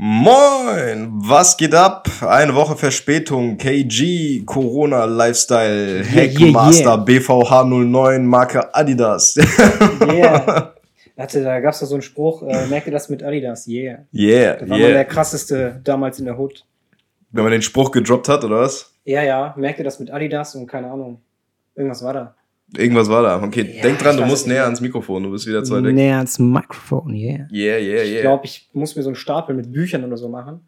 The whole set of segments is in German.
Moin, was geht ab? Eine Woche Verspätung, KG, Corona Lifestyle, Hackmaster, yeah. BVH 09, Marke Adidas. Yeah. Warte, da gab's doch so einen Spruch, äh, merke das mit Adidas, yeah. yeah, Da war mal der yeah. krasseste damals in der Hood. Wenn man den Spruch gedroppt hat, oder was? Ja, ja, merke das mit Adidas und keine Ahnung. Irgendwas war da. Irgendwas war da. Okay, Ja, denk dran, ich du musst näher ans Mikrofon, du bist wieder zu weit weg. Näher ans Mikrofon, yeah. Yeah, yeah, Ich yeah. glaube, ich muss mir so einen Stapel mit Büchern oder so machen.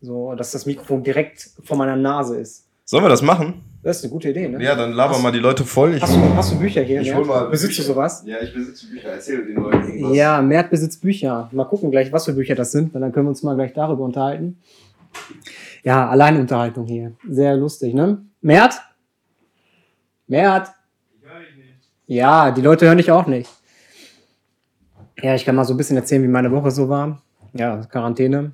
So, dass das Mikrofon direkt vor meiner Nase ist. Sollen wir das machen? Das ist eine gute Idee, ne? Ja, dann laber Hast- mal die Leute voll. Ich, Hast du, hast du Bücher hier? Ich Mert? hol mal Besitzt du Bücher. sowas? ja, ich besitze Bücher. Erzähl den Leuten irgendwas. Ja, Mert besitzt Bücher. Mal gucken gleich, was für Bücher das sind, weil dann können wir uns mal gleich darüber unterhalten. Ja, Alleinunterhaltung hier. Sehr lustig, ne? Mert? Mert? Ja, die Leute hören dich auch nicht. Ja, ich kann mal so ein bisschen erzählen, wie meine Woche so war. Ja, Quarantäne.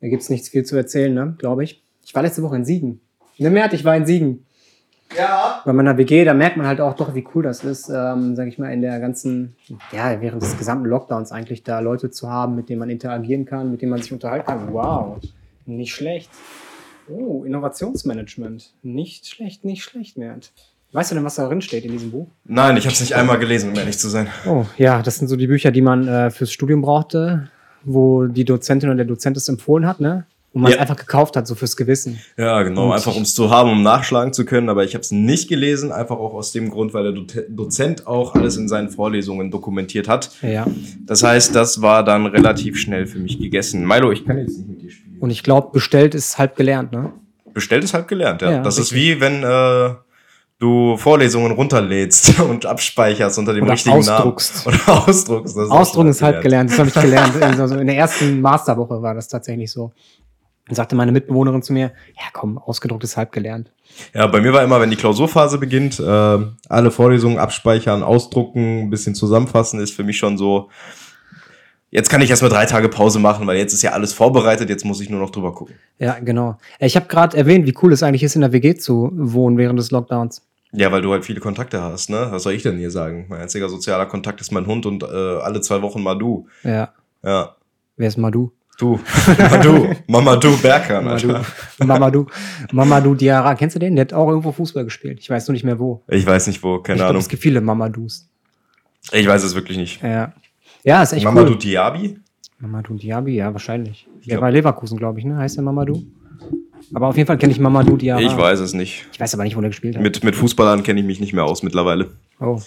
Da gibt's nichts viel zu erzählen, ne? Glaube ich. Ich war letzte Woche in Siegen. Ne, Mert, ich war in Siegen Ja. bei meiner WG, da merkt man halt auch doch, wie cool das ist, ähm, sage ich mal, in der ganzen, ja, während des gesamten Lockdowns eigentlich da Leute zu haben, mit denen man interagieren kann, mit denen man sich unterhalten kann. Wow, nicht schlecht. Oh, Innovationsmanagement. Nicht schlecht, nicht schlecht, Mert. Weißt du denn, was da drin steht in diesem Buch? Nein, ich habe es nicht einmal gelesen, um ehrlich zu sein. Oh, ja, das sind so die Bücher, die man äh, fürs Studium brauchte, wo die Dozentin oder der Dozent es empfohlen hat, ne? Und man es Ja. einfach gekauft hat, so fürs Gewissen. Ja, genau, Und einfach um es zu haben, um nachschlagen zu können. Aber ich habe es nicht gelesen, einfach auch aus dem Grund, weil der Do Dozent auch alles in seinen Vorlesungen dokumentiert hat. Ja. Das heißt, das war dann relativ schnell für mich gegessen. Milo, ich kann jetzt nicht mit dir spielen. Und ich glaube, bestellt ist halb gelernt, ne? Bestellt ist halb gelernt, ja. Ja, das ist richtig. wie wenn äh, du Vorlesungen runterlädst und abspeicherst unter dem Oder richtigen ausdruckst. Namen. Oder ausdruckst. Das Ausdrucken ist halb gelernt. Das habe ich gelernt. Also in der ersten Masterwoche war das tatsächlich so. Dann sagte meine Mitbewohnerin zu mir, ja komm, ausgedruckt ist halb gelernt. Ja, bei mir war immer, wenn die Klausurphase beginnt, äh, alle Vorlesungen abspeichern, ausdrucken, ein bisschen zusammenfassen, ist für mich schon so. Jetzt kann ich erstmal drei Tage Pause machen, weil jetzt ist ja alles vorbereitet, jetzt muss ich nur noch drüber gucken. Ja, genau. Ich habe gerade erwähnt, wie cool es eigentlich ist, in der WG zu wohnen während des Lockdowns. Ja, weil du halt viele Kontakte hast, ne? Was soll ich denn hier sagen? Mein einziger sozialer Kontakt ist mein Hund und äh, alle zwei Wochen mal du. Ja. Ja. Wer ist Madu? Du. du. Mama du Berkan, Madu. Alter. Mamadou. Mamadou Diarra. Kennst du den? Der hat auch irgendwo Fußball gespielt. Ich weiß nur nicht mehr wo. Ich weiß nicht wo, keine ich Ahnung. es gibt viele Mamadous. Ich weiß es wirklich nicht. Ja. Ja, ist echt Mama du cool. Diaby? Mamadou Diaby, ja, wahrscheinlich. Der glaub- war Leverkusen, glaube ich, ne? Heißt der Mamadou? Aber auf jeden Fall kenne ich Mamadou Diarra. Ich weiß es nicht. Ich weiß aber nicht, wo der gespielt hat. Mit, mit Fußballern kenne ich mich nicht mehr aus mittlerweile. Oh.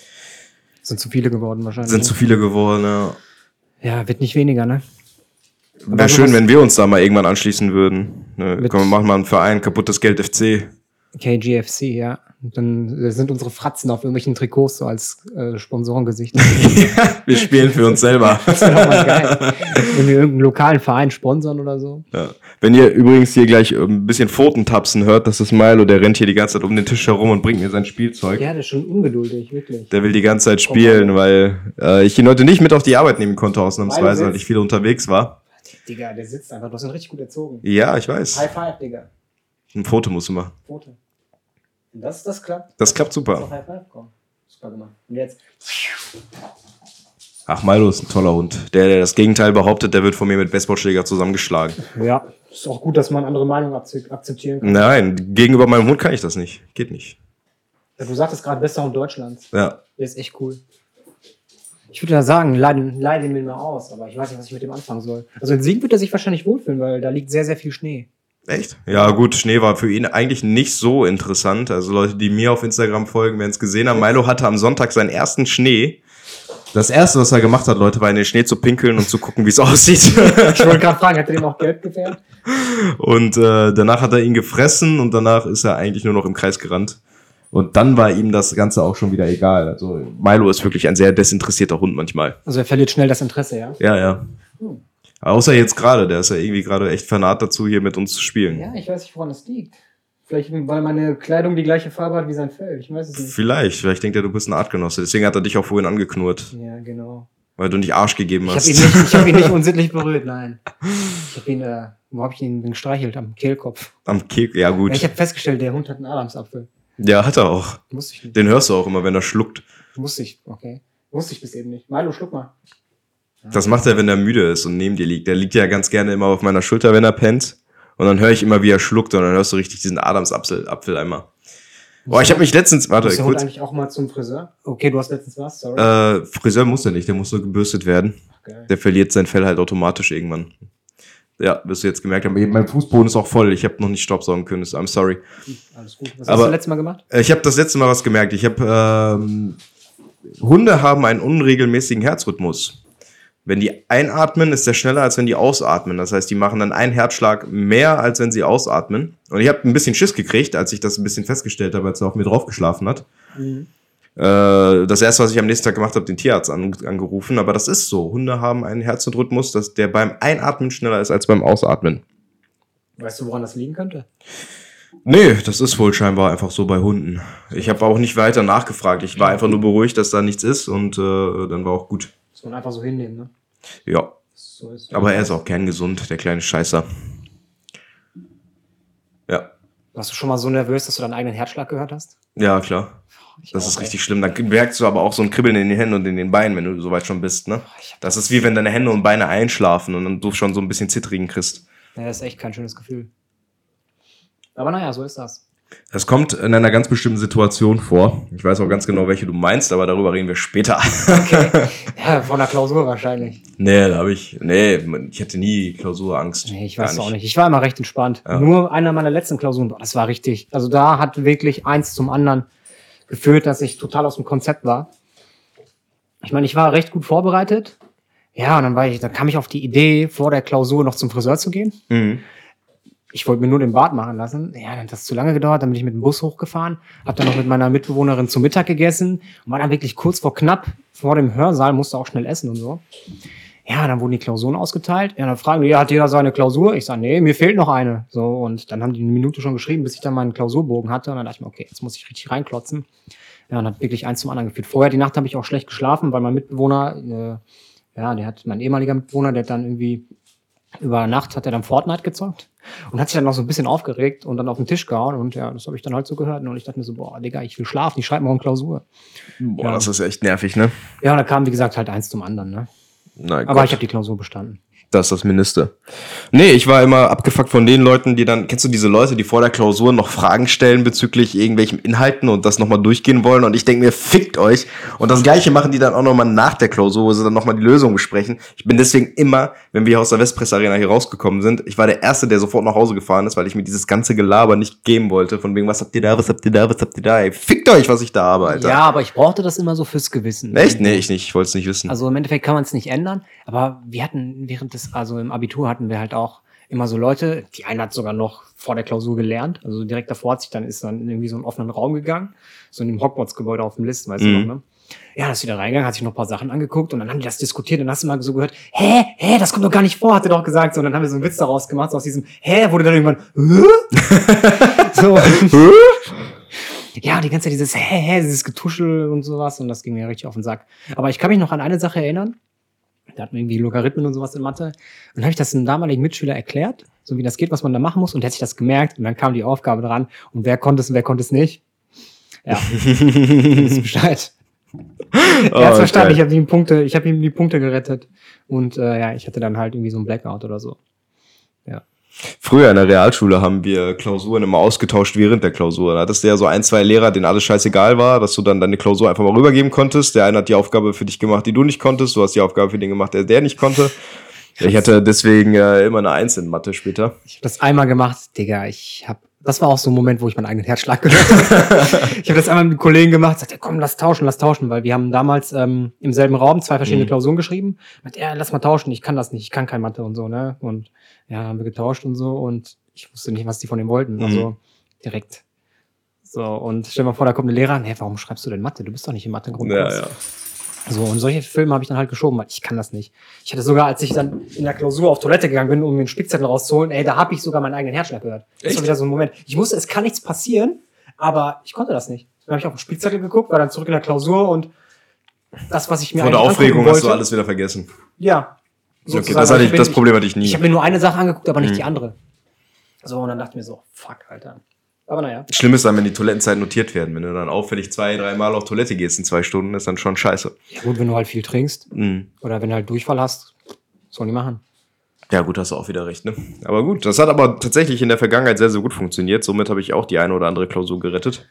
Sind zu viele geworden wahrscheinlich. Sind zu viele geworden, ja. ja, wird nicht weniger, ne? Aber Wäre schön, wenn wir uns da mal irgendwann anschließen würden. Ne, komm, wir machen mal einen Verein, kaputtes Geld FC. KGFC, ja. Dann sind unsere Fratzen auf irgendwelchen Trikots so als äh, Sponsorengesicht. wir spielen für uns selber. Das wäre doch mal geil. Wenn wir irgendeinen lokalen Verein sponsern oder so. ja. Wenn ihr übrigens hier gleich ähm, ein bisschen Pfotentapsen hört, das ist Milo, der rennt hier die ganze Zeit um den Tisch herum und bringt mir sein Spielzeug. Ja, der ist schon ungeduldig, wirklich. Der will die ganze Zeit spielen, weil äh, ich ihn heute nicht mit auf die Arbeit nehmen konnte, ausnahmsweise, weil ich viel unterwegs war. Digga, der sitzt einfach. Du hast ihn richtig gut erzogen. Ja, ich weiß. High five, Digga. Ein Foto musst du machen. Foto. Das, das klappt, Das klappt super. High five. Super gemacht. Und jetzt. Ach, Milo ist ein toller Hund. Der, der das Gegenteil behauptet, der wird von mir mit Baseballschläger zusammengeschlagen. Ja, ist auch gut, dass man andere Meinungen akze- akzeptieren kann. Nein, gegenüber meinem Hund kann ich das nicht. Geht nicht. Ja, Du sagtest gerade, bester Hund Deutschlands. Ja. Der ist echt cool. Ich würde ja sagen, leiden, leiden mir mal aus, aber ich weiß nicht, was ich mit dem anfangen soll. Also in Siegen wird er sich wahrscheinlich wohlfühlen, weil da liegt sehr, sehr viel Schnee. Echt? Ja, gut, Schnee war für ihn eigentlich nicht so interessant. Also Leute, die mir auf Instagram folgen, werden es gesehen haben. Milo hatte am Sonntag seinen ersten Schnee. Das erste, was er gemacht hat, Leute, war in den Schnee zu pinkeln und zu gucken, wie es aussieht. Ich wollte gerade fragen, hat er dem auch gelb gefärbt? und äh, danach hat er ihn gefressen und danach ist er eigentlich nur noch im Kreis gerannt. Und dann war ihm das Ganze auch schon wieder egal. Also Milo ist wirklich ein sehr desinteressierter Hund manchmal. Also er verliert schnell das Interesse, ja? Ja, ja. Hm. Außer jetzt gerade, der ist ja irgendwie gerade echt fanat dazu, hier mit uns zu spielen. Ja, ich weiß nicht, woran das liegt. Vielleicht, weil meine Kleidung die gleiche Farbe hat wie sein Fell. Ich weiß es nicht. Vielleicht, vielleicht denkt er, du bist ein Artgenosse. Deswegen hat er dich auch vorhin angeknurrt, Ja, genau. weil du nicht Arsch gegeben Ich habe hast. ihn, nicht- ich hab ihn nicht unsittlich berührt, nein. Ich habe ihn, äh, wo habe ich ihn denn gestreichelt? Am Kehlkopf. Am Kek, ja Ja, gut. ich habe festgestellt, der Hund hat einen Adamsapfel. Ja, hat er auch. Wusste ich nicht. Den hörst du auch immer, wenn er schluckt. Wusste ich, okay. Wusste ich bis eben nicht. Milo, schluck mal. Das macht er, wenn er müde ist und neben dir liegt. Der liegt ja ganz gerne immer auf meiner Schulter, wenn er pennt. Und dann höre ich immer, wie er schluckt und dann hörst du richtig diesen Adamsapfel Apfel einmal. Boah, ich habe mich letztens, warte, kurz. eigentlich auch mal zum Friseur? Okay, du hast letztens was, sorry. Äh, Friseur muss er nicht, der muss nur gebürstet werden. Geil. Der verliert sein Fell halt automatisch irgendwann. Ja, wirst du jetzt gemerkt haben. Mein Fußboden ist auch voll. Ich habe noch nicht Staubsaugen können. I'm sorry. Alles gut. Was Aber- hast du letztes Mal gemacht? Ich habe das letzte Mal was gemerkt. Ich habe ähm, Hunde haben einen unregelmäßigen Herzrhythmus. Wenn die einatmen, ist der schneller, als wenn die ausatmen. Das heißt, die machen dann einen Herzschlag mehr, als wenn sie ausatmen. Und ich habe ein bisschen Schiss gekriegt, als ich das ein bisschen festgestellt habe, als er auf mir drauf geschlafen hat. Äh, das erste, was ich am nächsten Tag gemacht habe, den Tierarzt an, angerufen. Aber das ist so. Hunde haben einen Herzrhythmus, dass der beim Einatmen schneller ist als beim Ausatmen. Weißt du, woran das liegen könnte? Nee, das ist wohl scheinbar einfach so bei Hunden. Ich habe auch nicht weiter nachgefragt. Ich war einfach nur beruhigt, dass da nichts ist und äh, dann war auch gut. Muss man einfach so hinnehmen, ne? Ja, So ist aber er ist auch kerngesund, der kleine Scheißer. Ja, Warst du schon mal so nervös, dass du deinen eigenen Herzschlag gehört hast? ja klar. Ich Das auch, ist ey. richtig schlimm. Dann merkst du aber auch so ein Kribbeln in den Händen und in den Beinen, wenn du soweit schon bist, ne? Hab- Das ist wie wenn deine Hände und Beine einschlafen und dann du schon so ein bisschen zittrigen kriegst. Ja, das ist echt kein schönes Gefühl. Aber naja, so ist das. Das kommt in einer ganz bestimmten Situation vor. Ich weiß auch ganz genau, welche du meinst, aber darüber reden wir später. Okay. ja, von der Klausur wahrscheinlich. nee, da habe ich, nee, ich hatte nie Klausurangst. Nee, ich weiß auch nicht. Ich war immer recht entspannt. Ja. Nur einer meiner letzten Klausuren, das war richtig. Also da hat wirklich eins zum anderen geführt, dass ich total aus dem Konzept war. Ich meine, ich war recht gut vorbereitet. Ja, und dann war ich, dann kam ich auf die Idee, vor der Klausur noch zum Friseur zu gehen. Mhm. Ich wollte mir nur den Bart machen lassen. Ja, dann hat das zu lange gedauert, dann bin ich mit dem Bus hochgefahren, habe dann noch mit meiner Mitbewohnerin zu Mittag gegessen und war dann wirklich kurz vor knapp vor dem Hörsaal, musste auch schnell essen und so. Ja, dann wurden die Klausuren ausgeteilt. Ja, dann fragen die, ja, hat jeder seine Klausur? Ich sage, nee, mir fehlt noch eine. So, und dann haben die eine Minute schon geschrieben, bis ich dann meinen Klausurbogen hatte. Und dann dachte ich mir, okay, jetzt muss ich richtig reinklotzen. Ja, und hat wirklich eins zum anderen geführt. Vorher die Nacht habe ich auch schlecht geschlafen, weil mein Mitbewohner, äh, ja, der hat, mein ehemaliger Mitbewohner, der hat dann irgendwie über Nacht hat er dann Fortnite gezockt und hat sich dann noch so ein bisschen aufgeregt und dann auf den Tisch gehauen und ja, das habe ich dann halt so gehört und ich dachte mir so, boah, Digga, ich will schlafen, ich schreibe morgen Klausur. Boah, Ja. das ist echt nervig, ne? Ja, und da kam, wie gesagt, halt eins zum anderen, ne? Na, Aber Gott. ich habe die Klausur bestanden. Das ist das Mindeste. Nee, ich war immer abgefuckt von den Leuten, die dann, kennst du diese Leute, die vor der Klausur noch Fragen stellen bezüglich irgendwelchen Inhalten und das nochmal durchgehen wollen und ich denke mir, fickt euch. Und das gleiche machen die dann auch nochmal nach der Klausur, wo sie dann nochmal die Lösung besprechen. Ich bin deswegen immer, wenn wir aus der Westpress Arena hier rausgekommen sind, ich war der Erste, der sofort nach Hause gefahren ist, weil ich mir dieses ganze Gelaber nicht geben wollte, von wegen, was habt ihr da, was habt ihr da, was habt ihr da, ey, fickt euch, was ich da habe, Alter. Ja, aber ich brauchte das immer so fürs Gewissen. Echt? Nee, ich nicht, ich wollte es nicht wissen. Also im Endeffekt kann man es nicht ändern, aber wir hatten während des, also im Abitur hatten wir halt auch immer so Leute, die eine hat sogar noch vor der Klausur gelernt, also direkt davor hat sich dann, ist dann in irgendwie so einen offenen Raum gegangen, so in dem Hogwarts-Gebäude auf dem Listen, weißt Mhm. du noch, ne? Ja, ist wieder reingegangen, hat sich noch ein paar Sachen angeguckt und dann haben die das diskutiert und dann hast du mal so gehört, hä, hä, das kommt doch gar nicht vor, hat er doch gesagt, so, und dann haben wir so einen Witz daraus gemacht, so aus diesem, hä, wurde dann irgendwann, so. Ja, die ganze Zeit dieses hä, hä, dieses Getuschel und sowas und das ging mir richtig auf den Sack. Aber ich kann mich noch an eine Sache erinnern. Da hatten wir irgendwie Logarithmen und sowas in Mathe. Und dann habe ich das einem damaligen Mitschüler erklärt, so wie das geht, was man da machen muss. Und der hat sich das gemerkt und dann kam die Aufgabe dran. Und wer konnte es und wer konnte es nicht? Ja, ist Bescheid. er hat's verstanden, ich habe ihm Punkte, ich habe ihm die Punkte gerettet. Und äh, ja, ich hatte dann halt irgendwie so ein Blackout oder so. Früher in der Realschule haben wir Klausuren immer ausgetauscht während der Klausur. Da hattest du ja so ein, zwei Lehrer, denen alles scheißegal war, dass du dann deine Klausur einfach mal rübergeben konntest. Der eine hat die Aufgabe für dich gemacht, die du nicht konntest. Du hast die Aufgabe für den gemacht, der der nicht konnte. Ich hatte deswegen äh, immer eine Eins in Mathe später. Ich habe das einmal gemacht, Digga. Ich habe, das war auch so ein Moment, wo ich meinen eigenen Herzschlag gehört habe. ich habe das einmal mit einem Kollegen gemacht, sagte, komm, lass tauschen, lass tauschen, weil wir haben damals ähm, im selben Raum zwei verschiedene Mhm. Klausuren geschrieben. Mit, ja, lass mal tauschen, ich kann das nicht, ich kann kein Mathe und so, ne? Und ja, haben wir getauscht und so und ich wusste nicht, was die von dem wollten. Mhm. Also direkt. So, und stell dir mal vor, da kommt eine Lehrerin, hey, warum schreibst du denn Mathe? Du bist doch nicht im Mathe-Grundkurs. So, und solche Filme habe ich dann halt geschoben, weil ich kann das nicht. Ich hatte sogar, als ich dann in der Klausur auf Toilette gegangen bin, um mir einen Spickzettel rauszuholen, ey, da habe ich sogar meinen eigenen Herzschlag gehört. Das Echt? war wieder so ein Moment. Ich wusste, es kann nichts passieren, aber ich konnte das nicht. Dann habe ich auf den Spickzettel geguckt, war dann zurück in der Klausur und das, was ich mir Vor der Aufregung angucken hast du wollte- alles wieder vergessen. Ja. Okay, das, hatte ich, das Problem hatte ich nie. Ich habe mir nur eine Sache angeguckt, aber nicht Mhm. die andere. So, und dann dachte ich mir so, fuck, Alter. Aber naja. Schlimm ist dann, wenn die Toilettenzeiten notiert werden. Wenn du dann auffällig zwei, dreimal auf Toilette gehst in zwei Stunden, ist dann schon scheiße. Ja, gut, wenn du halt viel trinkst Mhm. oder wenn du halt Durchfall hast, soll die machen. Ja, gut, hast du auch wieder recht, ne? Aber gut, das hat aber tatsächlich in der Vergangenheit sehr, sehr gut funktioniert. Somit habe ich auch die eine oder andere Klausur gerettet.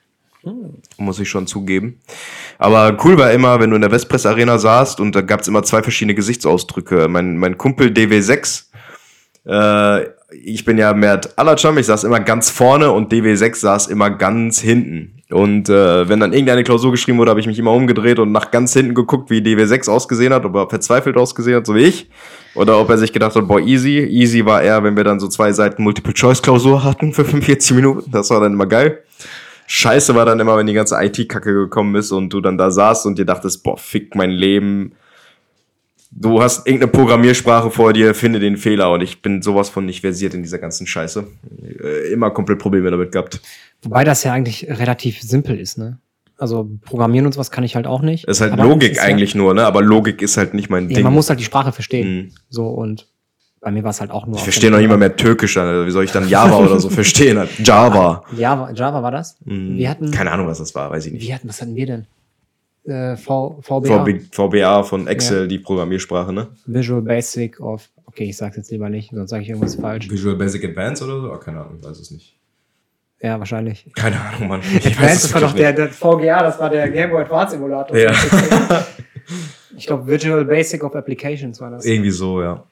Muss ich schon zugeben. Aber cool war immer, wenn du in der Westpress Arena saßt und da gab es immer zwei verschiedene Gesichtsausdrücke. Mein, mein Kumpel DW6, äh, ich bin ja Mert Alacam, ich saß immer ganz vorne und DW6 saß immer ganz hinten. Und äh, wenn dann irgendeine Klausur geschrieben wurde, habe ich mich immer umgedreht und nach ganz hinten geguckt, wie DW6 ausgesehen hat, ob er verzweifelt ausgesehen hat, so wie ich. Oder ob er sich gedacht hat, boah, easy. Easy war er, wenn wir dann so zwei Seiten Multiple-Choice-Klausur hatten für 45 Minuten. Das war dann immer geil. Scheiße war dann immer, wenn die ganze IT-Kacke gekommen ist und du dann da saßt und dir dachtest, boah, fick mein Leben. Du hast irgendeine Programmiersprache vor dir, finde den Fehler und ich bin sowas von nicht versiert in dieser ganzen Scheiße. Äh, Immer komplett Probleme damit gehabt. Wobei das ja eigentlich relativ simpel ist, ne? Also Programmieren und sowas kann ich halt auch nicht. Es ist halt Aber Logik ist eigentlich nur, ne? Aber Logik ist halt nicht mein Ja, Ding. man muss halt die Sprache verstehen. Mhm. So und bei mir war es halt auch nur. ich verstehe noch nicht mal mehr Türkisch, also wie soll ich dann Java oder so verstehen? Java. Java, Java war das? Mhm. Wir hatten, Keine Ahnung, was das war, weiß ich nicht. wir hatten, was hatten wir denn? Äh, v, VBA, VB, VBA von Excel, die Programmiersprache, ne? Visual Basic of. Okay, ich sag's jetzt lieber nicht, sonst sage ich irgendwas falsch. Visual Basic Advanced oder so? Oh, keine Ahnung, weiß es nicht. Ja, wahrscheinlich. Keine Ahnung, Mann. Ich Advanced, das war doch der, der VGA, das war der Game Boy Advance Emulator. Ja. Ich glaube, Visual Basic of Applications war das. Irgendwie so, ja.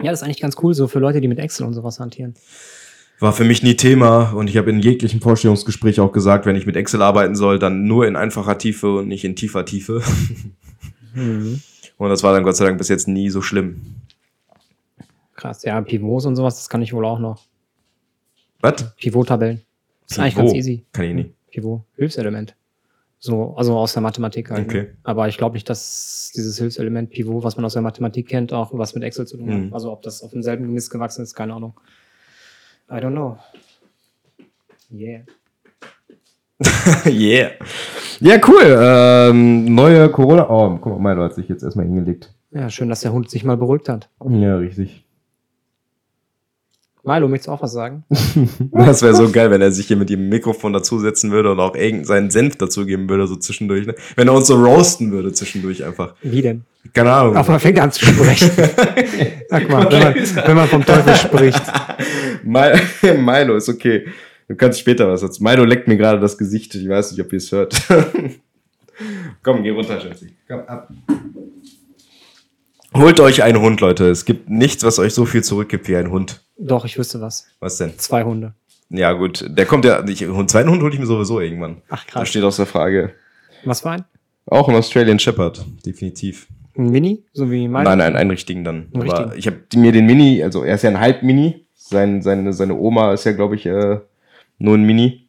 Ja, das ist eigentlich ganz cool, so für Leute, die mit Excel und sowas hantieren. War für mich nie Thema und ich habe in jeglichen Vorstellungsgespräch auch gesagt, wenn ich mit Excel arbeiten soll, dann nur in einfacher Tiefe und nicht in tiefer Tiefe. Mhm. Und das war dann Gott sei Dank bis jetzt nie so schlimm. Krass, ja, Pivots und sowas, das kann ich wohl auch noch. Was? Pivot-Tabellen. Ist eigentlich Pivot? ganz easy. Kann ich nicht. Pivot, Hilfselement. So, also aus der Mathematik halt. Okay. Ne? Aber ich glaube nicht, dass dieses Hilfselement Pivot, was man aus der Mathematik kennt, auch was mit Excel zu tun hat. Mhm. Also ob das auf demselben Mist gewachsen ist, keine Ahnung. I don't know. Yeah. yeah. Ja, cool. Ähm, neue Corona. Oh, guck mal, Milo hat sich jetzt erstmal hingelegt. Ja, schön, dass der Hund sich mal beruhigt hat. Ja, richtig. Milo, möchtest du auch was sagen? Das wäre so geil, wenn er sich hier mit dem Mikrofon dazusetzen würde und auch irgendeinen Senf dazugeben würde, so zwischendurch. Ne? Wenn er uns so roasten würde zwischendurch einfach. Wie denn? Keine Ahnung. Auf man fängt an zu sprechen. Sag mal, wenn man, wenn man vom Teufel spricht. Mi- Milo ist okay. Du kannst später was dazu. Milo leckt mir gerade das Gesicht. Ich weiß nicht, ob ihr es hört. Komm, geh runter, Schätzi. Komm, ab. Holt euch einen Hund, Leute. Es gibt nichts, was euch so viel zurückgibt wie ein Hund. Doch, ich wüsste was. Was denn? Zwei Hunde. Ja, gut. Der kommt ja. Ich, einen zweiten Hund hole ich mir sowieso irgendwann. Ach, Das krass. steht aus der Frage. Was für ein? Auch ein Australian Shepherd, definitiv. Ein Mini? So wie mein? Nein, nein, einen richtigen dann. Einen Aber richtigen. ich habe mir den Mini, also er ist ja ein Halb-Mini. Sein, seine, seine Oma ist ja, glaube ich, äh, nur ein Mini.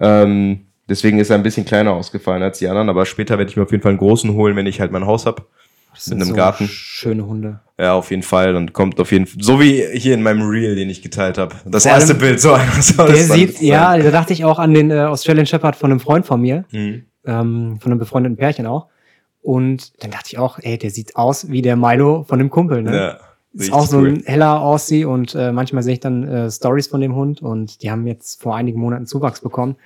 Ähm, deswegen ist er ein bisschen kleiner ausgefallen als die anderen. Aber später werde ich mir auf jeden Fall einen großen holen, wenn ich halt mein Haus hab. Das sind einem Garten. Schöne Hunde. Ja, auf jeden Fall. Dann kommt auf jeden Fall, so wie hier in meinem Reel, den ich geteilt habe. Das Vor erste Bild, so einer soll Der sieht, sein. ja, da dachte ich auch an den äh, Australian Shepherd von einem Freund von mir, Mhm. ähm, von einem befreundeten Pärchen auch. Und dann dachte ich auch, ey, der sieht aus wie der Milo von dem Kumpel, ne? Ja, ist auch so ein heller Aussie und äh, manchmal sehe ich dann äh, Stories von dem Hund und die haben jetzt vor einigen Monaten Zuwachs bekommen.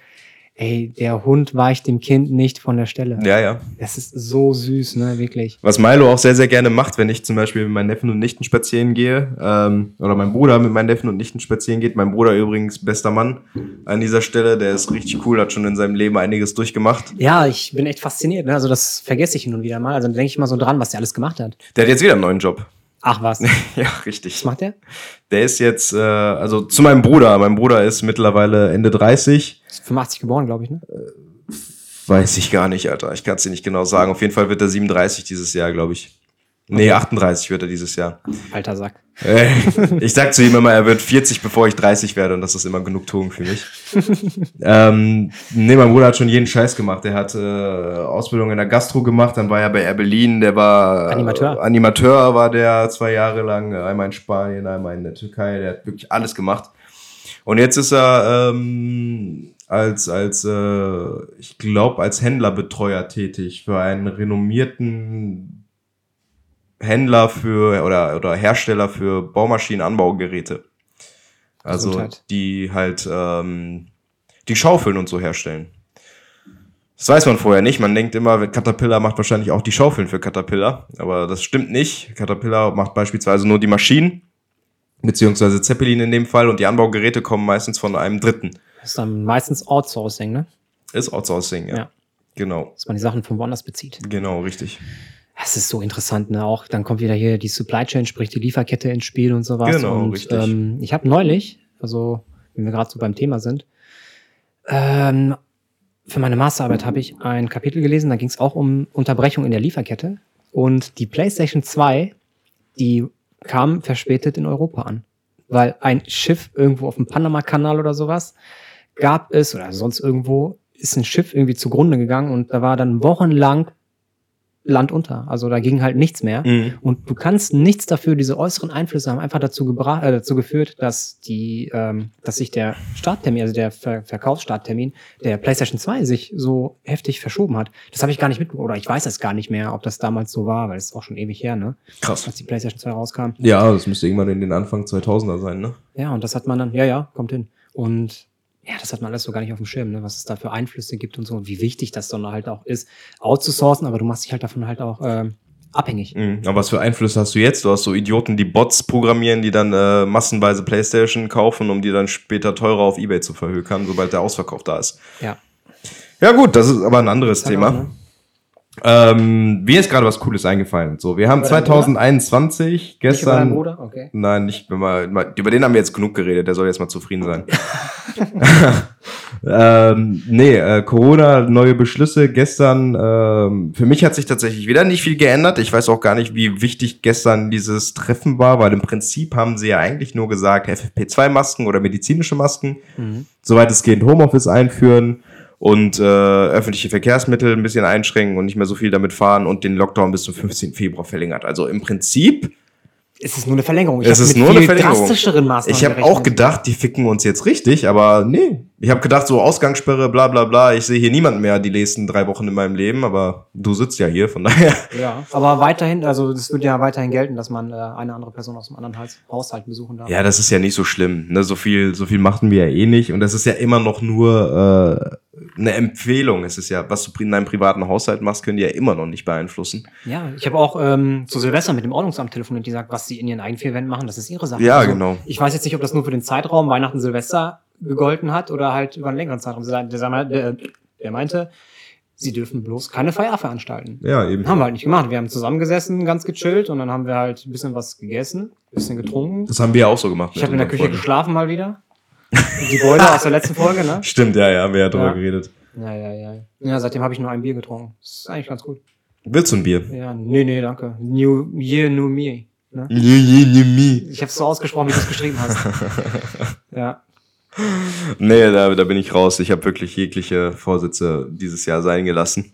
Ey, der Hund weicht dem Kind nicht von der Stelle. Ja, ja. Das ist so süß, ne, wirklich. Was Milo auch sehr, sehr gerne macht, wenn ich zum Beispiel mit meinen Neffen und Nichten spazieren gehe, ähm, oder mein Bruder mit meinen Neffen und Nichten spazieren geht. Mein Bruder übrigens bester Mann an dieser Stelle, der ist richtig cool, hat schon in seinem Leben einiges durchgemacht. Ja, ich bin echt fasziniert, ne? Also das vergesse ich hin und wieder mal. Also da denke ich mal so dran, was der alles gemacht hat. Der hat jetzt wieder einen neuen Job. Ach was. ja, richtig. Was macht der? Der ist jetzt, äh, also zu meinem Bruder. Mein Bruder ist mittlerweile Ende 30. Ist 85 geboren, glaube ich, ne? Weiß ich gar nicht, Alter. Ich kann es dir nicht genau sagen. Auf jeden Fall wird er 37 dieses Jahr, glaube ich. Nee, 38 wird er dieses Jahr. Alter Sack. Äh, ich sag zu ihm immer, er wird 40, bevor ich 30 werde und das ist immer Genugtuung für mich. ähm, nee, mein Bruder hat schon jeden Scheiß gemacht. Er hat äh, Ausbildung in der Gastro gemacht, dann war er bei Air Berlin, der war Animateur. Äh, Animateur war der zwei Jahre lang, einmal in Spanien, einmal in der Türkei, der hat wirklich alles gemacht. Und jetzt ist er ähm, als, als äh, ich glaube, als Händlerbetreuer tätig für einen renommierten Händler für oder, oder Hersteller für Baumaschinenanbaugeräte. Also Gesundheit. die halt ähm, die Schaufeln und so herstellen. Das weiß man vorher nicht. Man denkt immer, Caterpillar macht wahrscheinlich auch die Schaufeln für Caterpillar. Aber das stimmt nicht. Caterpillar macht beispielsweise nur die Maschinen, beziehungsweise Zeppelin in dem Fall. Und die Anbaugeräte kommen meistens von einem Dritten. Das ist dann meistens Outsourcing, ne? Ist Outsourcing, ja. Ja. Genau. Dass man die Sachen von woanders bezieht. Genau, richtig. Das ist so interessant, ne? Auch dann kommt wieder hier die Supply Chain, sprich die Lieferkette ins Spiel und sowas. Genau, und, richtig. Ähm, ich habe neulich, also wenn wir gerade so beim Thema sind, ähm, für meine Masterarbeit habe ich ein Kapitel gelesen, da ging es auch um Unterbrechung in der Lieferkette. Und die PlayStation 2, die kam verspätet in Europa an. Weil ein Schiff irgendwo auf dem Panama-Kanal oder sowas gab es, oder sonst irgendwo, ist ein Schiff irgendwie zugrunde gegangen und da war dann wochenlang Land unter. Also da ging halt nichts mehr. Mhm. Und du kannst nichts dafür, diese äußeren Einflüsse haben einfach dazu, gebra äh, dazu geführt, dass die, ähm, dass sich der Starttermin, also der Ver Verkaufsstarttermin der PlayStation 2 sich so heftig verschoben hat. Das habe ich gar nicht mitbekommen, oder ich weiß es gar nicht mehr, ob das damals so war, weil es ist auch schon ewig her, ne? Krass. Als die PlayStation 2 rauskam. Ja, das müsste irgendwann in den Anfang 2000er sein, ne? Ja, und das hat man dann, ja, ja, kommt hin. Und ja, das hat man alles so gar nicht auf dem Schirm, ne? was es da für Einflüsse gibt und so und wie wichtig das dann halt auch ist, outzusourcen, aber du machst dich halt davon halt auch ähm, abhängig. Mhm. Aber was für Einflüsse hast du jetzt? Du hast so Idioten, die Bots programmieren, die dann äh, massenweise Playstation kaufen, um die dann später teurer auf Ebay zu verhökern, sobald der Ausverkauf da ist. Ja. Ja gut, das ist aber ein anderes Thema. auch, ne? Ähm, mir ist gerade was Cooles eingefallen. So, wir haben Über deinen 2021 Nicht über deinen gestern. Bruder? Okay. Nein, nicht mal- über den haben wir jetzt genug geredet. Der soll jetzt mal zufrieden sein. ähm, nee, äh, Corona, neue Beschlüsse gestern. Ähm, für mich hat sich tatsächlich wieder nicht viel geändert. Ich weiß auch gar nicht, wie wichtig gestern dieses Treffen war, weil im Prinzip haben sie ja eigentlich nur gesagt, FFP2-Masken oder medizinische Masken, Mhm. soweit es geht, Homeoffice einführen und äh, öffentliche Verkehrsmittel ein bisschen einschränken und nicht mehr so viel damit fahren und den Lockdown bis zum 15. Februar verlängert. Also im Prinzip Es ist nur eine Verlängerung. Es hab ist nur eine Verlängerung. drastischeren Maßnahmen Ich habe auch gedacht, die ficken uns jetzt richtig, aber nee. Ich habe gedacht, so Ausgangssperre, bla bla bla. Ich sehe hier niemanden mehr die nächsten drei Wochen in meinem Leben, aber du sitzt ja hier, von daher. Ja, aber weiterhin, also es wird ja weiterhin gelten, dass man äh, eine andere Person aus dem anderen Haushalt besuchen darf. Ja, das ist ja nicht so schlimm. Ne? So viel, so viel machten wir ja eh nicht. Und das ist ja immer noch nur äh, eine Empfehlung. Es ist ja, was du in deinem privaten Haushalt machst, können die ja immer noch nicht beeinflussen. Ja, ich habe auch ähm, zu Silvester mit dem Ordnungsamt telefoniert, die sagt, was sie in ihren eigenen vier Wänden machen, das ist ihre Sache. Ja, Also, genau. Ich weiß jetzt nicht, ob das nur für den Zeitraum Weihnachten, Silvester gegolten hat oder halt über einen längeren Zeitraum. Der, der, meinte, sie dürfen bloß keine Feier veranstalten. Ja, eben. Haben wir halt nicht gemacht. Wir haben zusammengesessen, ganz gechillt und dann haben wir halt ein bisschen was gegessen, ein bisschen getrunken. Das haben wir ja auch so gemacht. Ich habe in der Küche Freunden. geschlafen mal wieder. Die Beule aus der letzten Folge, ne? Stimmt, ja, ja, haben wir ja drüber Ja. geredet. Ja, ja, ja. Ja, seitdem habe ich nur ein Bier getrunken. Das ist eigentlich ganz gut. Willst du ein Bier? Ja, nee, nee, danke. New Year, New Me. Ne? Nee, Ich habe es so ausgesprochen, wie du es geschrieben hast. ja. da, da bin ich raus. Ich habe wirklich jegliche Vorsätze dieses Jahr sein gelassen.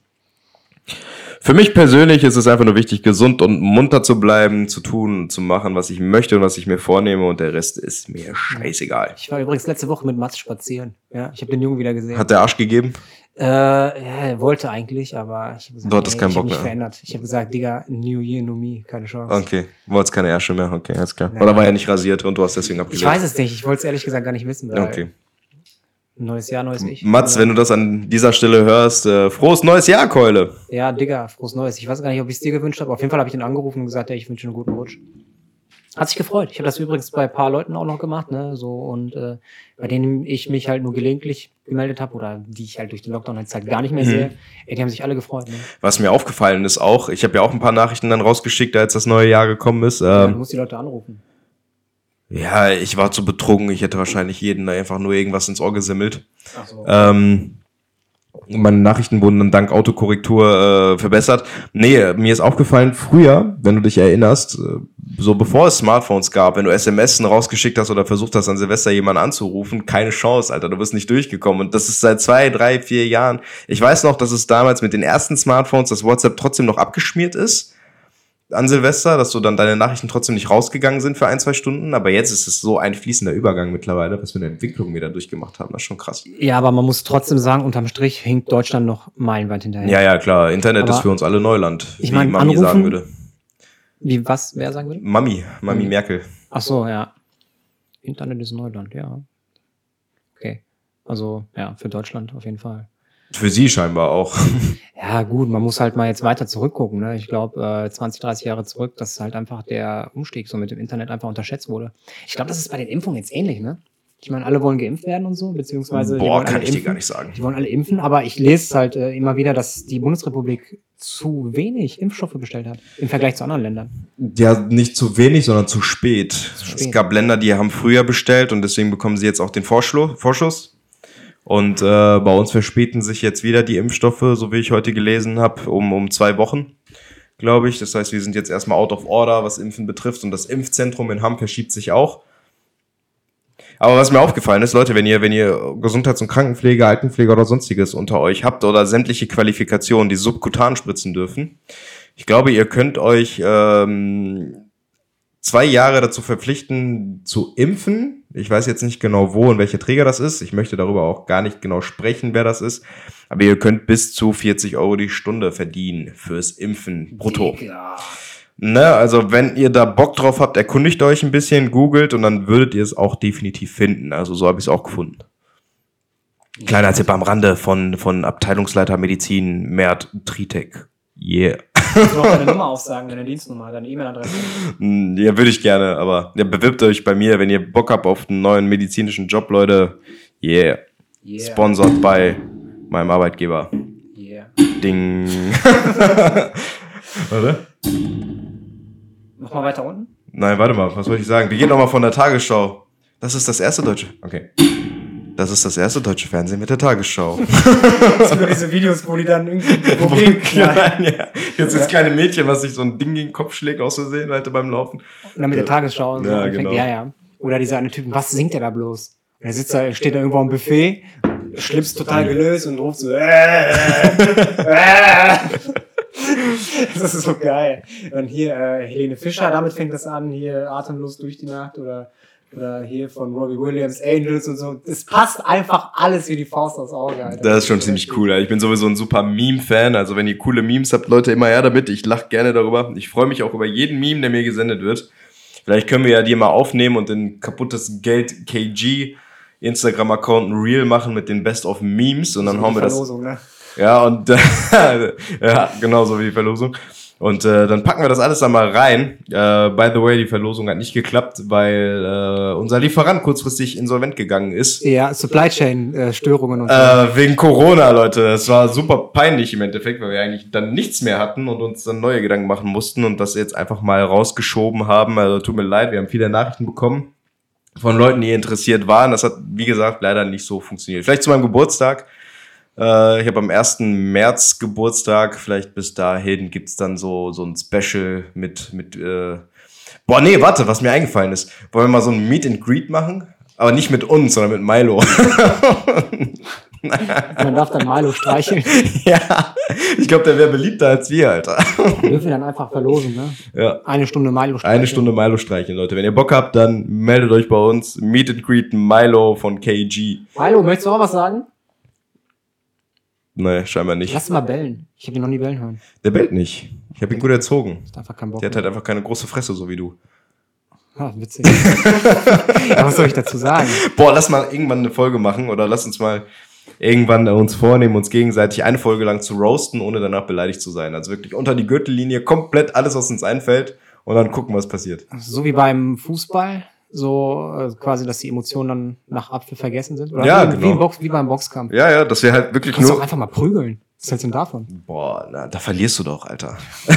Für mich persönlich ist es einfach nur wichtig, gesund und munter zu bleiben, zu tun und zu machen, was ich möchte und was ich mir vornehme und der Rest ist mir scheißegal. Ich war übrigens letzte Woche mit Mats spazieren. Ja, ich habe den Jungen wieder gesehen. Hat der Arsch gegeben? äh, ja, er wollte eigentlich, aber ich habe gesagt, Du hattest keinen ich Bock mich mehr. verändert. Ich habe gesagt, Digga, New Year, New Me, keine Chance. Okay, wollt's keine Ärsche mehr? Okay, alles klar. Ja. Oder war er nicht rasiert und du hast deswegen Ich abgelehnt? weiß es nicht, ich wollte es ehrlich gesagt gar nicht wissen. Okay. Neues Jahr, neues Ich. Mats, wenn du das an dieser Stelle hörst, äh, frohes neues Jahr, Keule. Ja, Digga, frohes Neues. Ich weiß gar nicht, ob ich es dir gewünscht habe. Auf jeden Fall habe ich ihn angerufen und gesagt, ey, ich wünsche dir einen guten Rutsch. Hat sich gefreut. Ich habe das übrigens bei ein paar Leuten auch noch gemacht, ne, so und äh, bei denen ich mich halt nur gelegentlich gemeldet habe oder die ich halt durch den Lockdown jetzt halt gar nicht mehr Mhm. sehe. Ey, die haben sich alle gefreut. Ne? Was mir aufgefallen ist auch, ich habe ja auch ein paar Nachrichten dann rausgeschickt, als das neue Jahr gekommen ist. Ja, du Ähm, musst die Leute anrufen. Ja, ich war zu betrunken. Ich hätte wahrscheinlich jeden einfach nur irgendwas ins Ohr gesimmelt. Ach so. Ähm, meine Nachrichten wurden dann dank Autokorrektur äh, verbessert. Nee, mir ist aufgefallen, früher, wenn du dich erinnerst, äh, so bevor es Smartphones gab, wenn du SMS rausgeschickt hast oder versucht hast, an Silvester jemanden anzurufen, keine Chance, Alter, du bist nicht durchgekommen. Und das ist seit zwei, drei, vier Jahren. Ich weiß noch, dass es damals mit den ersten Smartphones das WhatsApp trotzdem noch abgeschmiert ist an Silvester, dass so dann deine Nachrichten trotzdem nicht rausgegangen sind für ein, zwei Stunden. Aber jetzt ist es so ein fließender Übergang mittlerweile, was für eine Entwicklung wir da durchgemacht haben. Das ist schon krass. Ja, aber man muss trotzdem sagen, unterm Strich hinkt Deutschland noch meilenweit hinterher. Ja, ja, klar. Internet Aber ist für uns alle Neuland, ich wie mein, Mami anrufen- sagen würde. Wie, was, wer sagen würde? Mami, Mami Mhm. Merkel. Ach so, ja. Internet ist Neuland, ja. Okay. Also ja, für Deutschland auf jeden Fall. Für sie scheinbar auch. Ja, gut, man muss halt mal jetzt weiter zurückgucken. Ne? Ich glaube, äh, 20, 30 Jahre zurück, dass halt einfach der Umstieg so mit dem Internet einfach unterschätzt wurde. Ich glaube, das ist bei den Impfungen jetzt ähnlich, ne? Ich meine, alle wollen geimpft werden und so, beziehungsweise. Boah, kann ich dir impfen. gar nicht sagen. Die wollen alle impfen, aber ich lese halt äh, immer wieder, dass die Bundesrepublik zu wenig Impfstoffe bestellt hat im Vergleich zu anderen Ländern. Ja, nicht zu wenig, sondern zu spät. spät. Es gab Länder, die haben früher bestellt und deswegen bekommen sie jetzt auch den Vorschlu- Vorschuss. Und äh, bei uns verspäten sich jetzt wieder die Impfstoffe, so wie ich heute gelesen habe, um, um zwei Wochen, glaube ich. Das heißt, wir sind jetzt erstmal out of order, was Impfen betrifft. Und das Impfzentrum in Hamm verschiebt sich auch. Aber was mir aufgefallen ist, Leute, wenn ihr, wenn ihr Gesundheits- und Krankenpflege, Altenpflege oder sonstiges unter euch habt oder sämtliche Qualifikationen, die subkutan spritzen dürfen, ich glaube, ihr könnt euch ähm, zwei Jahre dazu verpflichten, zu impfen. Ich weiß jetzt nicht genau, wo und welcher Träger das ist. Ich möchte darüber auch gar nicht genau sprechen, wer das ist. Aber ihr könnt bis zu 40 Euro die Stunde verdienen fürs Impfen brutto. Ne, also wenn ihr da Bock drauf habt, erkundigt euch ein bisschen, googelt und dann würdet ihr es auch definitiv finden. Also so habe ich es auch gefunden. Kleiner Tipp am Rande von, von Abteilungsleiter Medizin Mert Tritek. Yeah. Kannst du noch deine Nummer aufsagen, deine Dienstnummer, deine E-Mail-Adresse? Mm, Ja, würde ich gerne, aber ja, bewirbt euch bei mir, wenn ihr Bock habt auf einen neuen medizinischen Job, Leute. Yeah. Yeah. Sponsored bei meinem Arbeitgeber. Yeah. Ding. Warte. Mach mal weiter unten. Nein, warte mal, was wollte ich sagen? Wir gehen nochmal von der Tagesschau. Das ist das erste deutsche. Okay. Das ist das erste deutsche Fernsehen mit der Tagesschau. Das sind nur diese Videos, wo die dann irgendwie Problem knallen. ja. Jetzt das kleine Mädchen, was sich so ein Ding gegen den Kopf schlägt, aus Versehen, halt beim Laufen. Und dann mit der Tagesschau und so. Ja, genau. ja, ja. Oder dieser eine Typ, was singt der da bloß? Und er sitzt da, steht da irgendwo am Buffet, Schlips total gelöst und ruft so, äh, äh. Das ist so geil. Und hier äh, Helene Fischer, damit fängt das an, hier Atemlos durch die Nacht oder, oder hier von Robbie Williams, Angels und so. Das passt einfach alles wie die Faust aufs Auge. Alter. Das ist schon ziemlich cool. Alter. Ich bin sowieso ein super Meme-Fan. Also wenn ihr coole Memes habt, Leute, immer her damit. Ich lache gerne darüber. Ich freue mich auch über jeden Meme, der mir gesendet wird. Vielleicht können wir ja die mal aufnehmen und in kaputtes Geld KG Instagram-Account ein Reel machen mit den Best of Memes und dann hauen wir das. Ne? Ja, und ja, genauso wie die Verlosung. Und äh, dann packen wir das alles da mal rein. Äh, by the way, die Verlosung hat nicht geklappt, weil äh, unser Lieferant kurzfristig insolvent gegangen ist. Ja, Supply Chain äh, Störungen und so. Äh, wegen Corona, Leute. Es war super peinlich im Endeffekt, weil wir eigentlich dann nichts mehr hatten und uns dann neue Gedanken machen mussten und das jetzt einfach mal rausgeschoben haben. Also tut mir leid, wir haben viele Nachrichten bekommen von Leuten, die interessiert waren. Das hat, wie gesagt, leider nicht so funktioniert. Vielleicht zu meinem Geburtstag. Äh, ich habe am 1. März Geburtstag. Vielleicht bis dahin gibt's dann so, so ein Special mit, mit äh Boah, nee, warte, was mir eingefallen ist. Wollen wir mal so ein Meet and Greet machen? Aber nicht mit uns, sondern mit Milo. Man darf dann Milo streicheln. ja, ich glaube, der wäre beliebter als wir, Alter. Dürfen wir dann einfach verlosen, ne? Ja. Eine Stunde Milo streicheln. Eine Stunde Milo streicheln, Leute. Wenn ihr Bock habt, dann meldet euch bei uns. Meet and Greet Milo von KG. Milo, möchtest du auch was sagen? Nee, scheinbar nicht. Lass ihn mal bellen. Ich habe ihn noch nie bellen hören. Der bellt nicht. Ich habe ihn gut erzogen. Ist einfach kein Bock. Der hat halt einfach keine große Fresse, so wie du. Ah, witzig. ja, was soll ich dazu sagen? Boah, lass mal irgendwann eine Folge machen oder lass uns mal irgendwann uns vornehmen, uns gegenseitig eine Folge lang zu roasten, ohne danach beleidigt zu sein. Also wirklich unter die Gürtellinie, komplett alles, was uns einfällt und dann gucken, was passiert. So wie beim Fußball, so äh, quasi, dass die Emotionen dann nach Apfel vergessen sind. Oder Ja, wie, genau. wie, Box, wie beim Boxkampf. Ja, ja, dass wir halt wirklich Du kannst doch nur... einfach mal prügeln. Was hältst du denn davon? Boah, na, da verlierst du doch, Alter.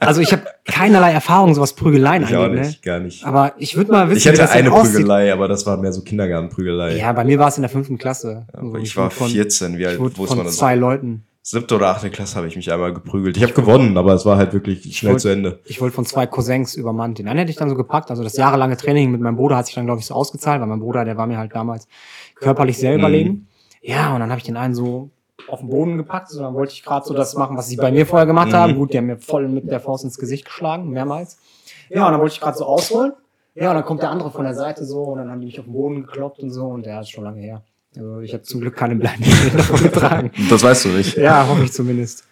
Also ich habe keinerlei Erfahrung, so was Prügeleien Ich auch angeht. Ne? nicht, gar nicht. Aber ich würde mal wissen, Ich hatte eine aussieht. Prügelei, aber das war mehr so Kindergartenprügelei. Ja, bei mir war es in der fünften Klasse. Aber Also ich war wurde von, 14, wie alt, Ich wo ist von man das? zwei Leuten. Siebte oder achte Klasse habe ich mich einmal geprügelt. Ich habe gewonnen, aber es war halt wirklich schnell wollte- zu Ende. Ich wurde von zwei Cousins übermannt. Den einen hätte ich dann so gepackt. Also das jahrelange Training mit meinem Bruder hat sich dann, glaube ich, so ausgezahlt, weil mein Bruder, der war mir halt damals körperlich sehr Mhm. überlegen. Ja, und dann habe ich den einen so auf den Boden gepackt. So, dann wollte ich gerade so das machen, was sie bei mir vorher gemacht Mhm. haben. Gut, die haben mir voll mit der Faust ins Gesicht geschlagen, mehrmals. Ja, und dann wollte ich gerade so ausholen. Ja, und dann kommt der andere von der Seite so und dann haben die mich auf den Boden gekloppt und so und der ist schon lange her. Also ich habe zum Glück keine davon getragen. Das weißt du nicht. Ja, hoffe ich zumindest.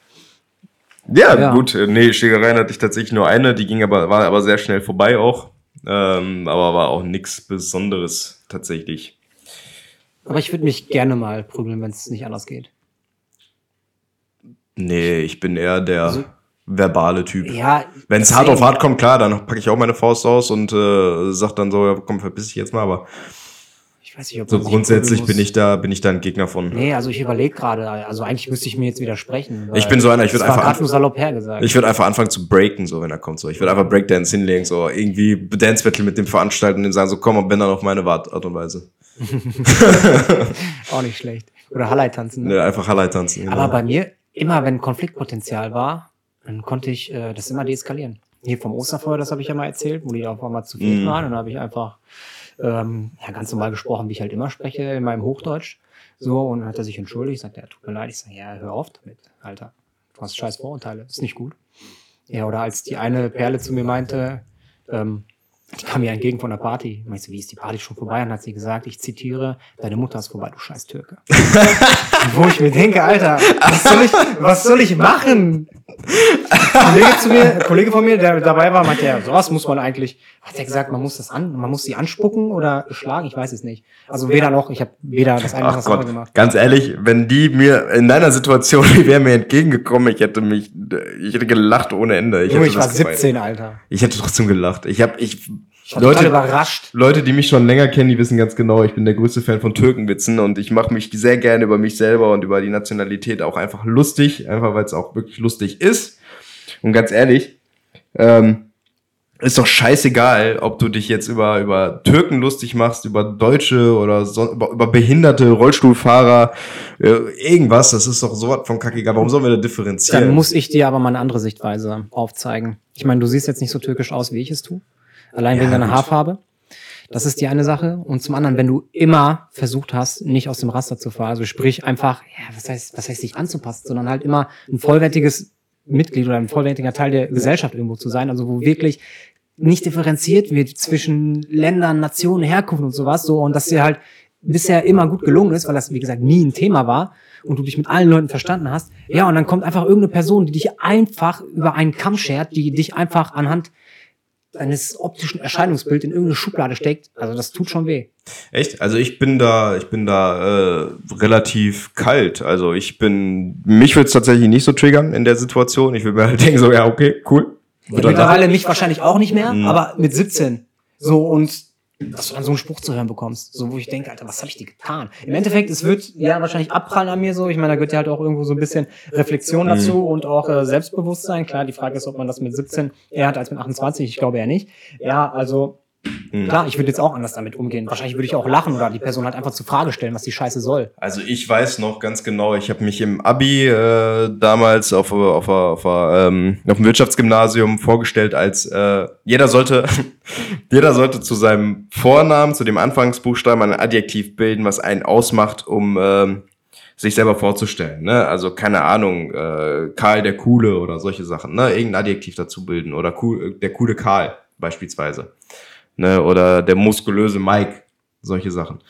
Ja, Ja. gut. Nee, Schlägereien hatte ich tatsächlich nur eine, die ging aber, war aber sehr schnell vorbei auch. Ähm, aber war auch nichts Besonderes tatsächlich. Aber ich würde mich gerne mal prügeln, wenn es nicht anders geht. Nee, ich bin eher der Also- verbale Typ. Ja, Wenn es hart auf hart kommt, klar, dann packe ich auch meine Faust aus und äh, sag dann so, ja, komm, verpiss dich jetzt mal. Aber Ich weiß nicht, ob so grundsätzlich bin ich da, bin ich da ein Gegner von. Nee, also ich überlege gerade, also eigentlich müsste ich mir jetzt widersprechen. Ich bin so einer, ich würd das war einfach nur salopp hergesagt. Ich würde einfach anfangen zu breaken, so wenn er kommt. So, ich würde einfach Breakdance hinlegen, so irgendwie Dance Battle mit dem veranstalten und ihm sagen, so komm und bin dann auf meine Art und Weise. Auch nicht schlecht. Oder Hallei tanzen. Ne? Ne, einfach Highlight tanzen. Genau. Aber bei mir, immer wenn Konfliktpotenzial war, dann konnte ich äh, das immer deeskalieren. Hier vom Osterfeuer, das habe ich ja mal erzählt, wo die auf einmal zu viel Mhm. waren. Und dann habe ich einfach ähm, ja, ganz normal gesprochen, wie ich halt immer spreche, in meinem Hochdeutsch. So, und dann hat er sich entschuldigt, sagt, er, tut mir leid. Ich sage, ja, hör auf damit, Alter. Du hast scheiß Vorurteile, ist nicht gut. Ja, oder als die eine Perle zu mir meinte, ähm, die kam mir entgegen von der Party. Ich meinte, wie ist die Party schon vorbei? Und hat sie gesagt, ich zitiere, deine Mutter ist vorbei, du scheiß Türke. Wo ich mir denke, Alter, was soll ich, was soll ich machen? Ein Kollege zu mir, Kollege von mir, der dabei war, meinte ja, sowas muss man eigentlich, hat er gesagt, man muss das an, man muss sie anspucken oder schlagen, ich weiß es nicht. Also weder noch, ich habe weder das eine noch das andere gemacht. ganz ehrlich, wenn die mir in deiner Situation, die wäre mir entgegengekommen, ich hätte mich, ich hätte gelacht ohne Ende. Ich, Junge, hätte ich war das gefeiert. 17, Alter. Ich hätte trotzdem gelacht. Ich habe, ich, Ich Leute, überrascht. Leute, die mich schon länger kennen, die wissen ganz genau, ich bin der größte Fan von Türkenwitzen und ich mache mich sehr gerne über mich selber und über die Nationalität auch einfach lustig, einfach weil es auch wirklich lustig ist. Und ganz ehrlich, ähm, ist doch scheißegal, ob du dich jetzt über, über Türken lustig machst, über Deutsche oder so, über, über behinderte Rollstuhlfahrer, äh, irgendwas, das ist doch so was von kackegal. Warum sollen wir da differenzieren? Dann muss ich dir aber mal eine andere Sichtweise aufzeigen. Ich meine, du siehst jetzt nicht so türkisch aus, wie ich es tue. Allein wegen Ja, deiner gut. Haarfarbe. Das ist die eine Sache. Und zum anderen, wenn du immer versucht hast, nicht aus dem Raster zu fahren, also sprich einfach, ja, was heißt, was heißt sich anzupassen, sondern halt immer ein vollwertiges Mitglied oder ein vollwertiger Teil der Gesellschaft irgendwo zu sein, also wo wirklich nicht differenziert wird zwischen Ländern, Nationen, Herkunft und sowas, so, und dass dir halt bisher immer gut gelungen ist, weil das, wie gesagt, nie ein Thema war und du dich mit allen Leuten verstanden hast. Ja, und dann kommt einfach irgendeine Person, die dich einfach über einen Kamm schert, die dich einfach anhand deines optischen Erscheinungsbilds in irgendeine Schublade steckt. Also das tut schon weh. Echt? Also ich bin da, ich bin da äh, relativ kalt. Also ich bin, mich würde es tatsächlich nicht so triggern in der Situation. Ich würde mir halt denken so, ja okay, cool. Ja, mittlerweile mich wahrscheinlich auch nicht mehr, Mhm. aber mit 17. So und dass du dann so einen Spruch zu hören bekommst, so wo ich denke, Alter, was habe ich dir getan? Im Endeffekt, es wird ja wahrscheinlich abprallen an mir so. Ich meine, da gehört ja halt auch irgendwo so ein bisschen Reflexion dazu und auch äh, Selbstbewusstsein. Klar, die Frage ist, ob man das mit 17 eher hat als mit 28. Ich glaube eher nicht. Ja, also klar, ich würde jetzt auch anders damit umgehen. Wahrscheinlich würde ich auch lachen oder die Person halt einfach zur Frage stellen, was die Scheiße soll. Also ich weiß noch ganz genau, ich habe mich im Abi äh, damals auf, auf, auf, ähm, auf dem Wirtschaftsgymnasium vorgestellt als äh, jeder sollte jeder sollte zu seinem Vornamen, zu dem Anfangsbuchstaben ein Adjektiv bilden, was einen ausmacht, um ähm, sich selber vorzustellen. Ne? Also keine Ahnung, äh, Karl der Coole oder solche Sachen. Ne? Irgendein Adjektiv dazu bilden oder cool, der coole Karl beispielsweise. Ne? Oder der muskulöse Mike. Solche Sachen.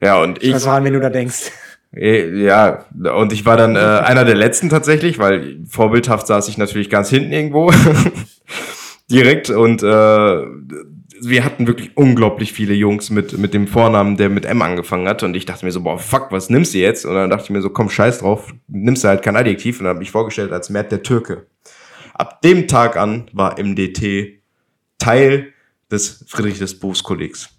Ja, und ich. Das war, wenn du da denkst. Eh, Ja, und ich war dann äh, einer der letzten tatsächlich, weil vorbildhaft saß ich natürlich ganz hinten irgendwo. Direkt und äh, wir hatten wirklich unglaublich viele Jungs mit, mit dem Vornamen, der mit M angefangen hat. Und ich dachte mir so, boah, fuck, was nimmst du jetzt? Und dann dachte ich mir so, komm, scheiß drauf, nimmst du halt kein Adjektiv. Und dann habe ich vorgestellt als Mert der Türke. Ab dem Tag an war MDT Teil des Friedrich des Berufskollegs.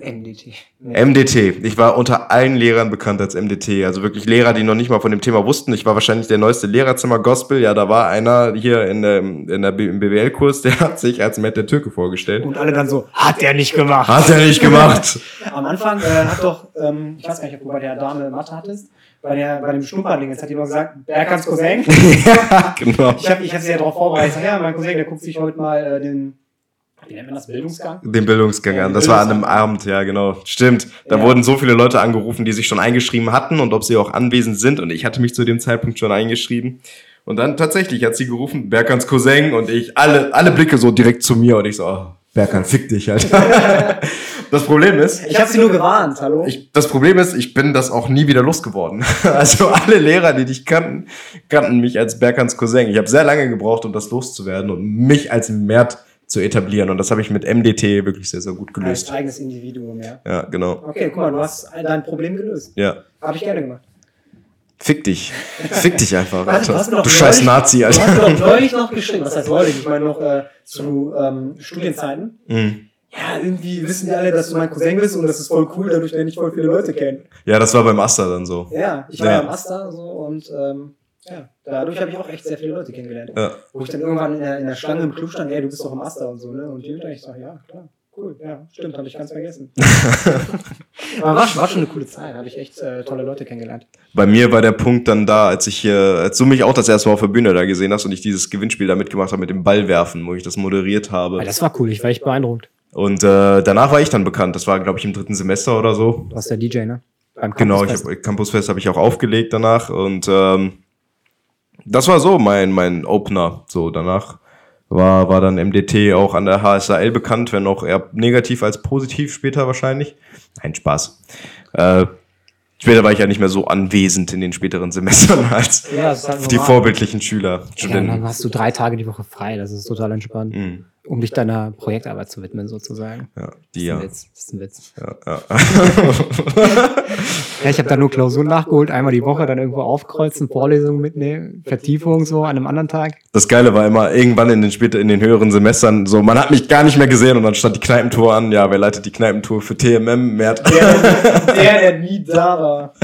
MDT. MDT. Ich war unter allen Lehrern bekannt als MDT. Also wirklich Lehrer, die noch nicht mal von dem Thema wussten. Ich war wahrscheinlich der neueste Lehrerzimmer Gospel. Ja, da war einer hier in der, in der im BWL-Kurs, der hat sich als Matt der Türke vorgestellt. Und alle dann so, hat der nicht gemacht. Hat er nicht gemacht. Am Anfang äh, hat doch, ähm, ich weiß gar nicht, ob du bei der Dame Mathe hattest, bei, der, bei dem Schnupperding, jetzt hat die noch gesagt, Berkans Cousin. ja, genau. Ich habe ich hab sie ja darauf vorbereitet. Ja, mein Cousin, der guckt sich heute mal äh, den, wie nennt man das, Bildungsgang? Den Bildungsgang an. Das war an einem. Abend, ja, genau. Stimmt. Da Ja. wurden so viele Leute angerufen, die sich schon eingeschrieben hatten und ob sie auch anwesend sind. Und ich hatte mich zu dem Zeitpunkt schon eingeschrieben. Und dann tatsächlich hat sie gerufen, Berkans Cousin und ich, alle, alle Blicke so direkt zu mir und ich so, oh, Berkan, fick dich, Alter. das Problem ist, Ich habe sie nur gewarnt, hallo? ich, das Problem ist, ich bin das auch nie wieder losgeworden. Also alle Lehrer, die dich kannten, kannten mich als Berkans Cousin. Ich habe sehr lange gebraucht, um das loszuwerden und mich als Mert zu etablieren. Und das habe ich mit MDT wirklich sehr, sehr gut Als gelöst. eigenes Individuum, ja. Ja, genau. Okay, guck mal, du hast dein Problem gelöst. Ja. Habe ich gerne gemacht. Fick dich. Fick dich einfach, du Alter. mir doch Du scheiß Nazi, Du hast Alter. doch neulich noch geschrieben, was heißt neulich? Ich meine noch äh, zu ähm, Studienzeiten. Mhm. Ja, irgendwie wissen die alle, dass du mein Cousin bist und das ist voll cool, dadurch lerne ich voll viele Leute kennen. Ja, das war beim Aster dann so. Ja, ich war Ja. am Asta so und ähm, ja, dadurch habe ich auch echt sehr viele Leute kennengelernt. Ja. Wo ich dann irgendwann in der, in der Schlange im Club stand, ey, du bist doch am Asta und so, ne? Und die ich sag, ja, klar, cool, ja, stimmt, habe ich ganz vergessen. Aber war, schon- war schon eine coole Zeit, habe ich echt äh, tolle Leute kennengelernt. Bei mir war der Punkt dann da, als ich hier, als du mich auch das erste Mal auf der Bühne da gesehen hast und ich dieses Gewinnspiel da mitgemacht habe mit dem Ballwerfen, wo ich das moderiert habe. das war cool, ich war echt beeindruckt. Und äh, danach war ich dann bekannt. Das war, glaube ich, im dritten Semester oder so. Du warst der DJ, ne? Beim Genau, ich Campusfest. hab, Campusfest habe ich auch aufgelegt danach und ähm, das war so mein mein Opener. So danach war war dann MDT auch an der HSAL bekannt, wenn auch eher negativ als positiv später wahrscheinlich. Nein, Spaß. Äh, später war ich ja nicht mehr so anwesend in den späteren Semestern als Ja, halt die vorbildlichen Schüler, Ja, dann hast du drei Tage die Woche frei, das ist total entspannt. Mhm. Um dich deiner Projektarbeit zu widmen, sozusagen. Ja, die ja. Das ist ein Witz. Das ist ein Witz. ja, ja. Ja, ich habe da nur Klausuren nachgeholt, einmal die Woche, dann irgendwo aufkreuzen, Vorlesungen mitnehmen, Vertiefung so an einem anderen Tag. Das Geile war immer irgendwann in den später in den höheren Semestern so, man hat mich gar nicht mehr gesehen und dann stand die Kneipentour an. Ja, wer leitet die Kneipentour für TMM? Mert. Der, der nie da war.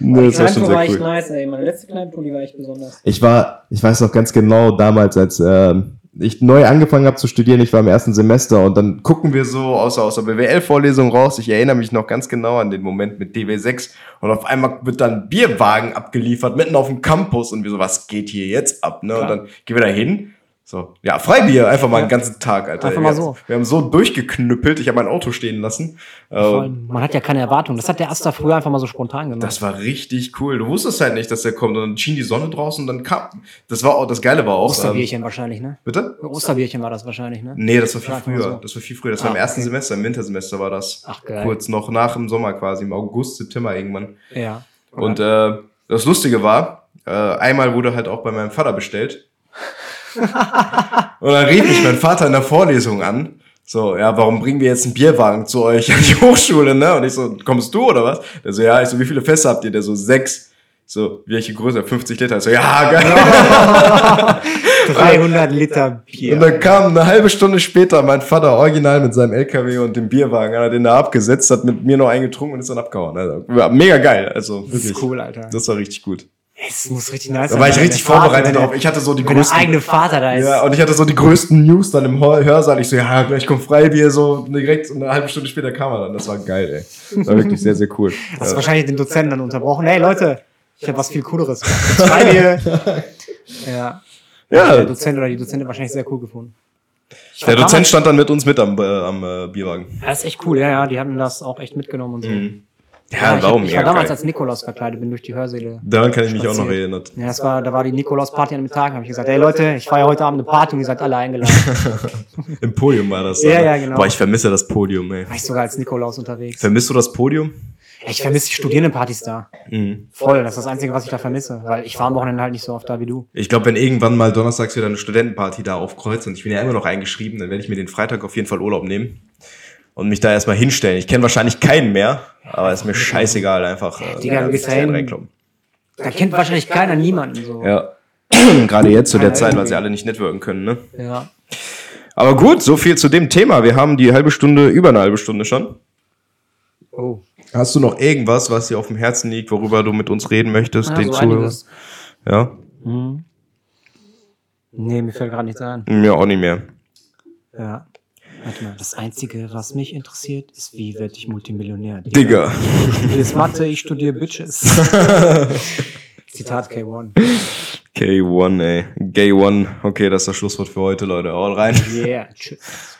Nee, das war schon sehr war echt cool. nice, ey. Meine letzte Kneipentour, die war echt besonders. Ich war, ich weiß noch ganz genau, damals, als ähm, ich neu angefangen habe zu studieren, ich war im ersten Semester und dann Gucken wir so aus, aus der BWL-Vorlesung raus. Ich erinnere mich noch ganz genau an den Moment mit DW6 und auf einmal wird dann Bierwagen abgeliefert mitten auf dem Campus und wir so, was geht hier jetzt ab? Ne? Und dann gehen wir da hin. So, ja, Freibier, einfach mal einen ganzen Tag, Alter. Einfach wir mal haben- so. Wir haben so durchgeknüppelt, ich habe mein Auto stehen lassen. Äh, allem, Man hat ja keine Erwartung. Das hat der Asta früher einfach mal so spontan gemacht. Das war richtig cool. Du wusstest halt nicht, dass der kommt. Und dann schien die Sonne draußen und dann kam. Das war auch, das Geile war auch. Ähm, Osterbierchen wahrscheinlich, ne? bitte? Osterbierchen war das wahrscheinlich, ne? Nee, das war viel früher. so. Das war viel früher. Das war Ah, im ersten okay. Semester, im Wintersemester war das. Ach, geil. Kurz noch nach dem Sommer quasi, im August, September irgendwann. Ja. Und äh, das Lustige war, äh, einmal wurde halt auch bei meinem Vater bestellt. und dann rief mich mein Vater in der Vorlesung an. So, ja, warum bringen wir jetzt einen Bierwagen zu euch an die Hochschule, ne? Und ich so, kommst du oder was? Der so, ja, ich so, wie viele Fässer habt ihr? Der so, sechs. So, welche Größe? 50 Liter. Ich so, ja, geil. 300 Liter Bier. Und dann kam eine halbe Stunde später mein Vater original mit seinem LKW und dem Bierwagen, hat den da abgesetzt, hat mit mir noch eingetrunken und ist dann abgehauen. Also, mega geil. Also, das wirklich. ist cool, Alter. Das war richtig gut. Es muss richtig nice Da war ich richtig vorbereitet drauf. Ich hatte so die größten. eigene Vater da ist. Ja, und ich hatte so die größten News dann im Hör- Hörsaal. Ich so, ja, gleich kommt Freibier, so direkt und eine halbe Stunde später kam er dann. Das war geil, ey. Das war wirklich sehr, sehr cool. Hast du wahrscheinlich den Dozenten dann unterbrochen. Hey Leute, ich habe was viel Cooleres. Zwei Bier. Ja. Ja. Der Dozent oder die Dozentin wahrscheinlich sehr cool gefunden. Ich Der Dozent damals- stand dann mit uns mit am, äh, am äh, Bierwagen. Das ist echt cool, ja, ja. Die haben das auch echt mitgenommen und so. Ja, ich, warum? hab, ich war damals als Nikolaus verkleidet, bin durch die Hörsäle. Daran kann ich mich auch noch spaziert. erinnern. Ja, das war, da war die Nikolaus-Party an dem Tag. habe ich gesagt, hey Leute, ich feiere heute Abend eine Party und ihr seid alle eingeladen. Im Podium war das. Ja, ja, genau. Boah, ich vermisse das Podium, ey. war ich sogar als Nikolaus unterwegs. Vermisst du das Podium? Ich vermisse die Studierendenpartys da. Mhm. Voll, das ist das Einzige, was ich da vermisse. Weil ich war am Wochenende halt nicht so oft da wie du. Ich glaube, wenn irgendwann mal donnerstags wieder eine Studentenparty da aufkreuzt und ich bin ja immer noch eingeschrieben, dann werde ich mir den Freitag auf jeden Fall Urlaub nehmen und mich da erstmal hinstellen. Ich kenne wahrscheinlich keinen mehr, aber ist mir scheißegal einfach. Äh, Digga, gehst da kennt wahrscheinlich keiner niemanden so. Ja. Gerade jetzt zu der Zeit, weil sie alle nicht networken können, ne? ja. Aber gut, so viel zu dem Thema. Wir haben die halbe Stunde, über eine halbe Stunde schon. Oh. Hast du noch irgendwas, was dir auf dem Herzen liegt, worüber du mit uns reden möchtest? Ja, den so Zuhörern? Ja? Mhm. Nee, mir fällt gerade nichts ein. Mir auch nicht mehr. Ja. Warte mal, das Einzige, was mich interessiert, ist, wie werde ich Multimillionär? Digga. Du studierst Mathe, ich studiere Bitches. Zitat K1. K1, ey. Gay One. Okay, das ist das Schlusswort für heute, Leute. Haut rein. Yeah, tschüss.